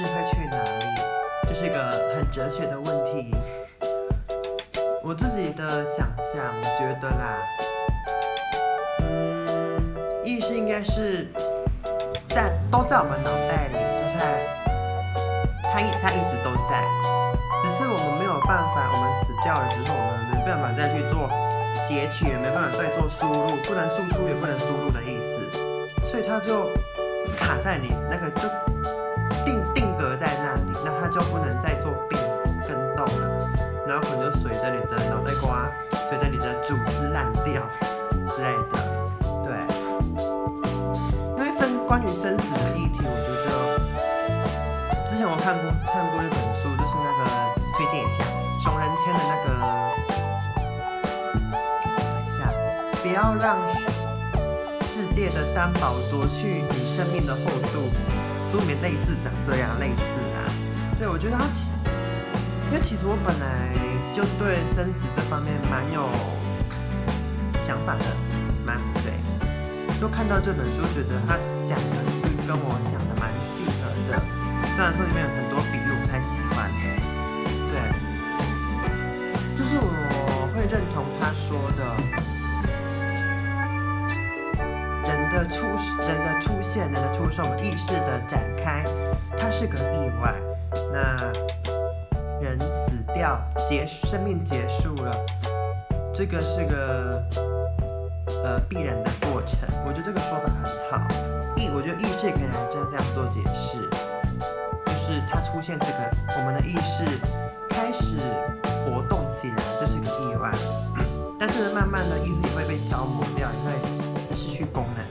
世会去哪里？这是个很哲学的问题。我自己的想象，我觉得啦，意识应该是在都在我们脑袋里，就在它一它一直都在，只是我们没有办法，我们死掉了之后，我们没办法再去做截取，也没办法再做输入，不能输出也不能输入的意思，所以它就卡在你那个就之类的，对。因为生关于生死的议题，我觉得之前我看过看过一本书，就是那个推荐一下熊仁谦的那个，等一下，不要让世界的担保夺去你生命的厚度，书里面类似长这样，类似啊，所以我觉得他其，因为其实我本来就对生死这方面蛮有想法的，蛮对。就看到这本书，觉得他讲的是跟我想的蛮契合的。虽然说里面有很多比喻我不太喜欢，对，就是我会认同他说的，人的出人的出现，人的出生，意识的展开，它是个意外。那人死掉，结生命结束了，这个是个。呃必然的过程。我觉得这个说法很好。意，我觉得意识可以来这样做解释，就是它出现这个，我们的意识开始活动起来，这、是个意外。但是慢慢的，意识也会被消磨掉，也会失去功能。